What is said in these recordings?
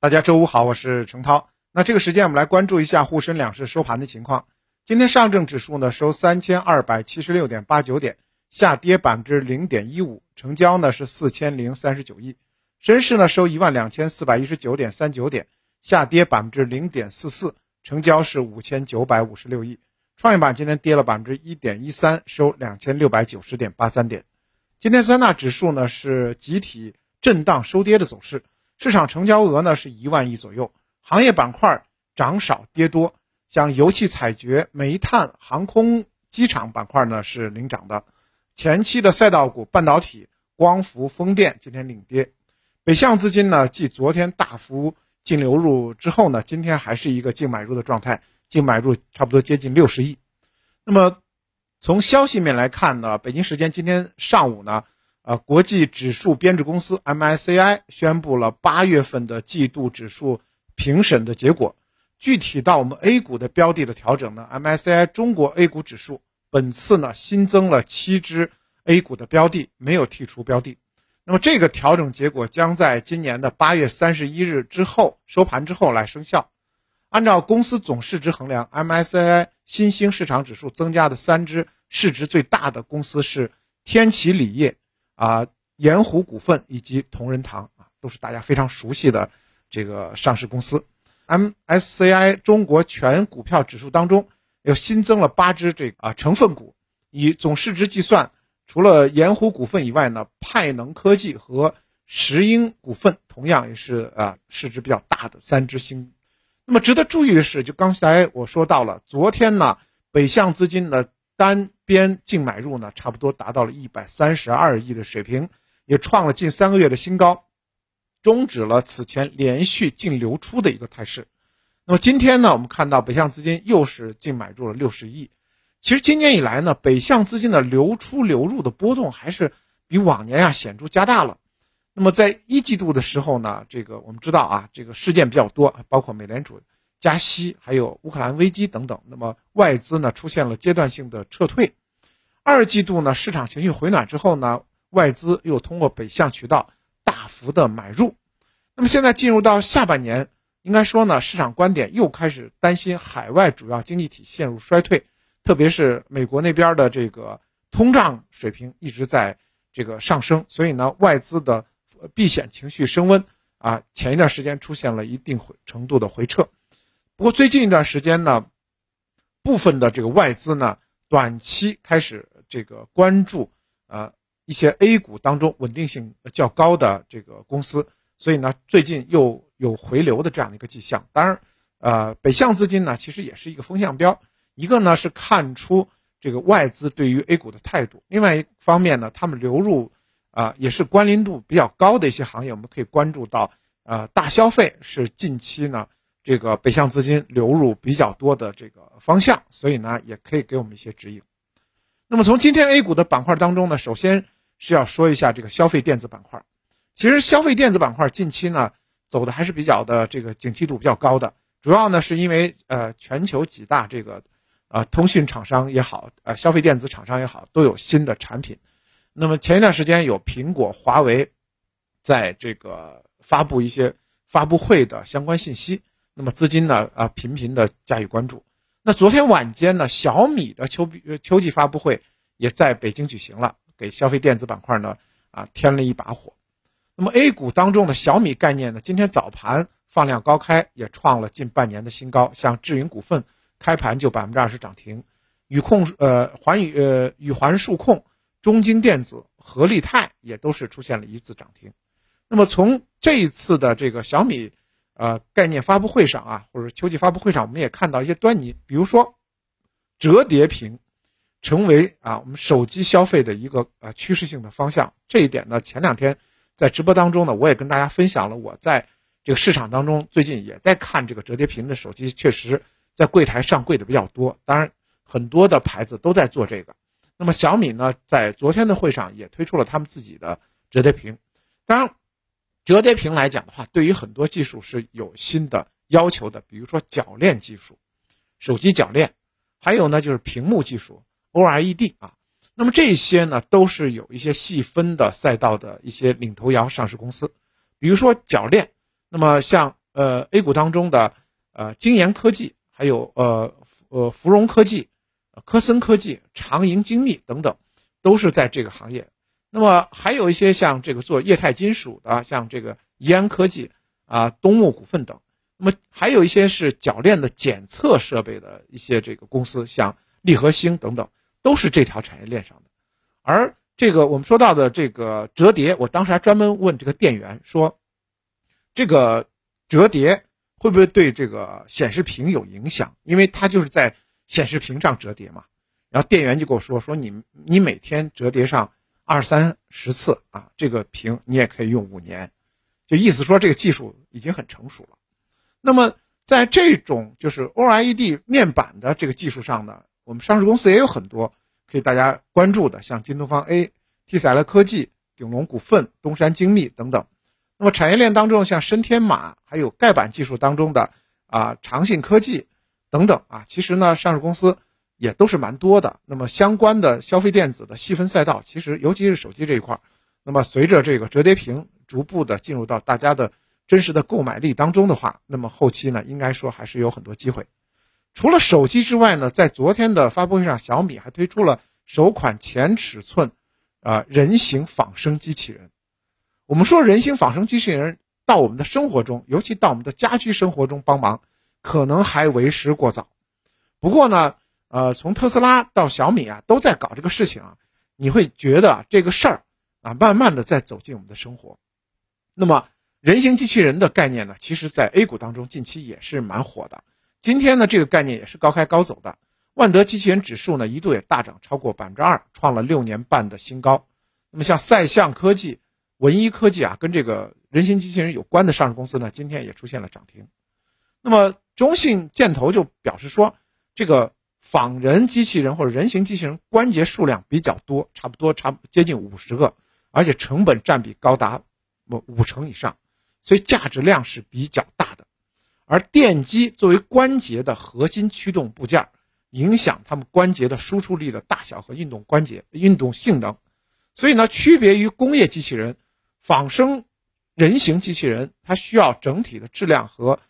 大家周五好，我是程涛。那这个时间我们来关注一下沪深两市收盘的情况。今天上证指数呢收三千二百七十六点八九点，下跌百分之零点一五，成交呢是四千零三十九亿。深市呢收一万两千四百一十九点三九点，下跌百分之零点四四，成交是五千九百五十六亿。创业板今天跌了百分之一点一三，收两千六百九十点八三点。今天三大指数呢是集体震荡收跌的走势，市场成交额呢是一万亿左右，行业板块涨少跌多，像油气采掘、煤炭、航空、机场板块呢是领涨的，前期的赛道股、半导体、光伏、风电今天领跌，北向资金呢继昨天大幅净流入之后呢，今天还是一个净买入的状态，净买入差不多接近六十亿，那么。从消息面来看呢，北京时间今天上午呢，呃，国际指数编制公司 MSCI 宣布了八月份的季度指数评审的结果。具体到我们 A 股的标的的调整呢，MSCI 中国 A 股指数本次呢新增了七只 A 股的标的，没有剔除标的。那么这个调整结果将在今年的八月三十一日之后收盘之后来生效。按照公司总市值衡量，MSCI 新兴市场指数增加的三只市值最大的公司是天齐锂业、啊盐湖股份以及同仁堂啊，都是大家非常熟悉的这个上市公司。MSCI 中国全股票指数当中又新增了八只这个啊成分股，以总市值计算，除了盐湖股份以外呢，派能科技和石英股份同样也是啊市值比较大的三只新。那么值得注意的是，就刚才我说到了，昨天呢，北向资金的单边净买入呢，差不多达到了一百三十二亿的水平，也创了近三个月的新高，终止了此前连续净流出的一个态势。那么今天呢，我们看到北向资金又是净买入了六十亿。其实今年以来呢，北向资金的流出流入的波动还是比往年啊显著加大了。那么在一季度的时候呢，这个我们知道啊，这个事件比较多，包括美联储加息，还有乌克兰危机等等。那么外资呢出现了阶段性的撤退。二季度呢，市场情绪回暖之后呢，外资又通过北向渠道大幅的买入。那么现在进入到下半年，应该说呢，市场观点又开始担心海外主要经济体陷入衰退，特别是美国那边的这个通胀水平一直在这个上升，所以呢，外资的。避险情绪升温啊，前一段时间出现了一定程度的回撤，不过最近一段时间呢，部分的这个外资呢，短期开始这个关注呃一些 A 股当中稳定性较高的这个公司，所以呢，最近又有回流的这样的一个迹象。当然，呃，北向资金呢，其实也是一个风向标，一个呢是看出这个外资对于 A 股的态度，另外一方面呢，他们流入。啊，也是关联度比较高的一些行业，我们可以关注到，呃，大消费是近期呢这个北向资金流入比较多的这个方向，所以呢也可以给我们一些指引。那么从今天 A 股的板块当中呢，首先是要说一下这个消费电子板块。其实消费电子板块近期呢走的还是比较的这个景气度比较高的，主要呢是因为呃全球几大这个呃通讯厂商也好，呃消费电子厂商也好，都有新的产品。那么前一段时间有苹果、华为，在这个发布一些发布会的相关信息，那么资金呢啊频频的加以关注。那昨天晚间呢，小米的秋呃秋季发布会也在北京举行了，给消费电子板块呢啊添了一把火。那么 A 股当中的小米概念呢，今天早盘放量高开，也创了近半年的新高。像智云股份开盘就百分之二十涨停，宇控呃环宇呃宇环数控。中晶电子、合力泰也都是出现了一字涨停。那么从这一次的这个小米，呃概念发布会上啊，或者秋季发布会上，我们也看到一些端倪，比如说折叠屏成为啊我们手机消费的一个呃趋势性的方向。这一点呢，前两天在直播当中呢，我也跟大家分享了，我在这个市场当中最近也在看这个折叠屏的手机，确实在柜台上柜的比较多。当然，很多的牌子都在做这个。那么小米呢，在昨天的会上也推出了他们自己的折叠屏。当然，折叠屏来讲的话，对于很多技术是有新的要求的，比如说铰链技术、手机铰链，还有呢就是屏幕技术 OLED 啊。那么这些呢，都是有一些细分的赛道的一些领头羊上市公司。比如说铰链，那么像呃 A 股当中的呃精研科技，还有呃呃芙蓉科技、科森科技、长盈精密等等，都是在这个行业。那么还有一些像这个做液态金属的，像这个怡安科技啊、东木股份等。那么还有一些是铰链的检测设备的一些这个公司，像利和兴等等，都是这条产业链上的。而这个我们说到的这个折叠，我当时还专门问这个店员说，这个折叠会不会对这个显示屏有影响？因为它就是在显示屏上折叠嘛。然后店员就跟我说说你你每天折叠上。二三十次啊，这个屏你也可以用五年，就意思说这个技术已经很成熟了。那么在这种就是 OLED 面板的这个技术上呢，我们上市公司也有很多可以大家关注的，像京东方 A、T 赛勒科技、鼎龙股份、东山精密等等。那么产业链当中，像深天马还有盖板技术当中的啊长信科技等等啊，其实呢上市公司。也都是蛮多的。那么相关的消费电子的细分赛道，其实尤其是手机这一块儿，那么随着这个折叠屏逐步的进入到大家的真实的购买力当中的话，那么后期呢，应该说还是有很多机会。除了手机之外呢，在昨天的发布会上，小米还推出了首款前尺寸啊人形仿生机器人。我们说人形仿生机器人到我们的生活中，尤其到我们的家居生活中帮忙，可能还为时过早。不过呢。呃，从特斯拉到小米啊，都在搞这个事情啊，你会觉得这个事儿啊，慢慢的在走进我们的生活。那么，人形机器人的概念呢，其实在 A 股当中近期也是蛮火的。今天呢，这个概念也是高开高走的。万德机器人指数呢，一度也大涨超过百分之二，创了六年半的新高。那么，像赛象科技、文一科技啊，跟这个人形机器人有关的上市公司呢，今天也出现了涨停。那么，中信建投就表示说，这个。仿人机器人或者人形机器人关节数量比较多，差不多差接近五十个，而且成本占比高达五五成以上，所以价值量是比较大的。而电机作为关节的核心驱动部件，影响他们关节的输出力的大小和运动关节运动性能，所以呢，区别于工业机器人，仿生人形机器人它需要整体的质量和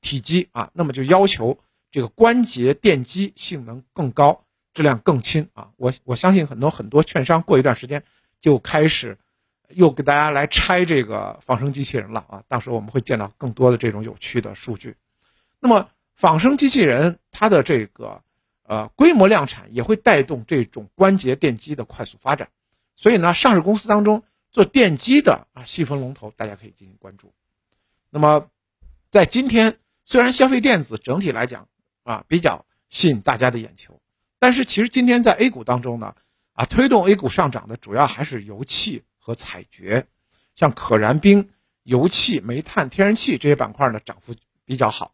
体积啊，那么就要求。这个关节电机性能更高，质量更轻啊！我我相信很多很多券商过一段时间就开始又给大家来拆这个仿生机器人了啊！到时候我们会见到更多的这种有趣的数据。那么仿生机器人它的这个呃规模量产也会带动这种关节电机的快速发展，所以呢，上市公司当中做电机的啊细分龙头大家可以进行关注。那么在今天，虽然消费电子整体来讲，啊，比较吸引大家的眼球，但是其实今天在 A 股当中呢，啊，推动 A 股上涨的主要还是油气和采掘，像可燃冰、油气、煤炭、天然气这些板块呢，涨幅比较好。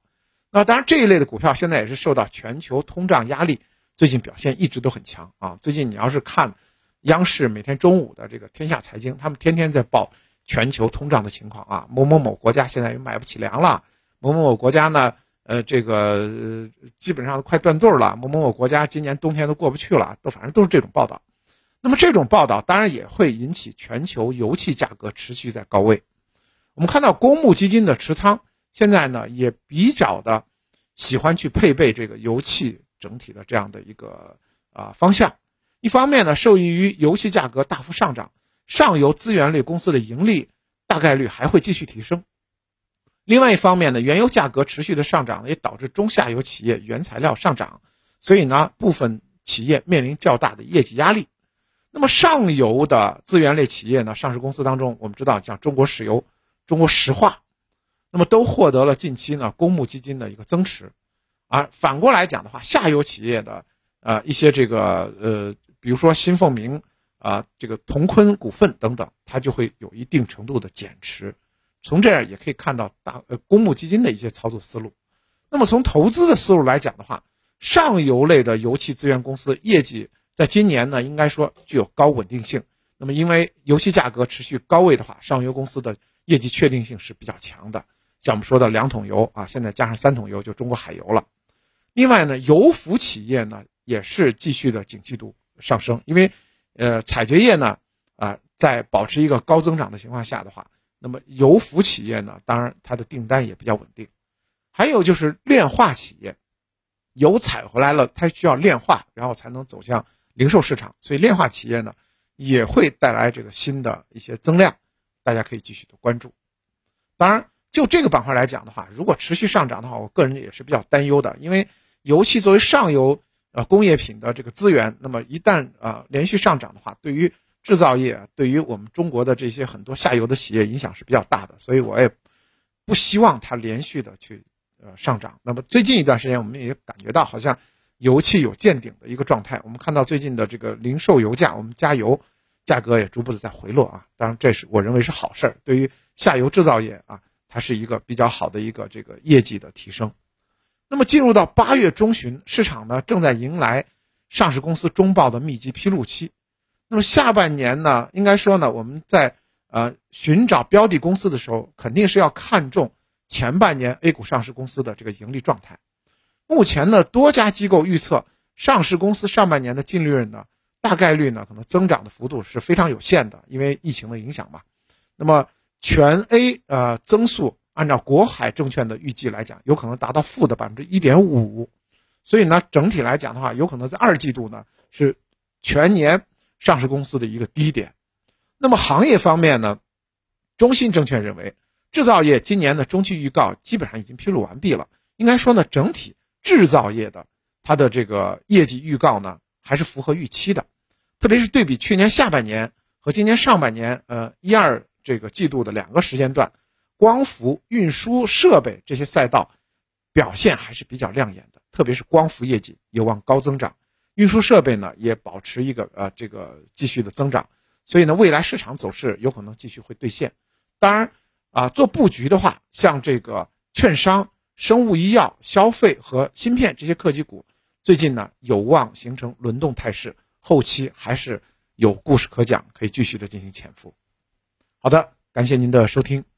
那当然这一类的股票现在也是受到全球通胀压力，最近表现一直都很强啊。最近你要是看央视每天中午的这个天下财经，他们天天在报全球通胀的情况啊，某某某国家现在又买不起粮了，某某某国家呢。呃，这个基本上都快断顿了。某某某国家今年冬天都过不去了，都反正都是这种报道。那么这种报道当然也会引起全球油气价格持续在高位。我们看到公募基金的持仓现在呢也比较的喜欢去配备这个油气整体的这样的一个啊方向。一方面呢，受益于油气价格大幅上涨，上游资源类公司的盈利大概率还会继续提升。另外一方面呢，原油价格持续的上涨，也导致中下游企业原材料上涨，所以呢，部分企业面临较大的业绩压力。那么上游的资源类企业呢，上市公司当中，我们知道像中国石油、中国石化，那么都获得了近期呢公募基金的一个增持。而反过来讲的话，下游企业的呃一些这个呃，比如说新凤鸣啊，这个同坤股份等等，它就会有一定程度的减持。从这样也可以看到大呃公募基金的一些操作思路。那么从投资的思路来讲的话，上游类的油气资源公司业绩在今年呢，应该说具有高稳定性。那么因为油气价格持续高位的话，上游公司的业绩确定性是比较强的。像我们说的两桶油啊，现在加上三桶油就中国海油了。另外呢，油服企业呢也是继续的景气度上升，因为呃采掘业呢啊在保持一个高增长的情况下的话。那么油服企业呢，当然它的订单也比较稳定。还有就是炼化企业，油采回来了，它需要炼化，然后才能走向零售市场，所以炼化企业呢也会带来这个新的一些增量，大家可以继续的关注。当然，就这个板块来讲的话，如果持续上涨的话，我个人也是比较担忧的，因为油气作为上游呃工业品的这个资源，那么一旦啊连续上涨的话，对于制造业，对于我们中国的这些很多下游的企业影响是比较大的，所以我也不希望它连续的去呃上涨。那么最近一段时间，我们也感觉到好像油气有见顶的一个状态。我们看到最近的这个零售油价，我们加油价格也逐步的在回落啊。当然，这是我认为是好事儿，对于下游制造业啊，它是一个比较好的一个这个业绩的提升。那么进入到八月中旬，市场呢正在迎来上市公司中报的密集披露期。那么下半年呢，应该说呢，我们在呃寻找标的公司的时候，肯定是要看重前半年 A 股上市公司的这个盈利状态。目前呢，多家机构预测上市公司上半年的净利润呢，大概率呢可能增长的幅度是非常有限的，因为疫情的影响嘛。那么全 A 呃增速，按照国海证券的预计来讲，有可能达到负的百分之一点五。所以呢，整体来讲的话，有可能在二季度呢是全年。上市公司的一个低点，那么行业方面呢？中信证券认为，制造业今年的中期预告基本上已经披露完毕了。应该说呢，整体制造业的它的这个业绩预告呢，还是符合预期的。特别是对比去年下半年和今年上半年，呃一二这个季度的两个时间段，光伏、运输设备这些赛道表现还是比较亮眼的，特别是光伏业绩有望高增长。运输设备呢也保持一个呃这个继续的增长，所以呢未来市场走势有可能继续会兑现。当然啊做布局的话，像这个券商、生物医药、消费和芯片这些科技股，最近呢有望形成轮动态势，后期还是有故事可讲，可以继续的进行潜伏。好的，感谢您的收听。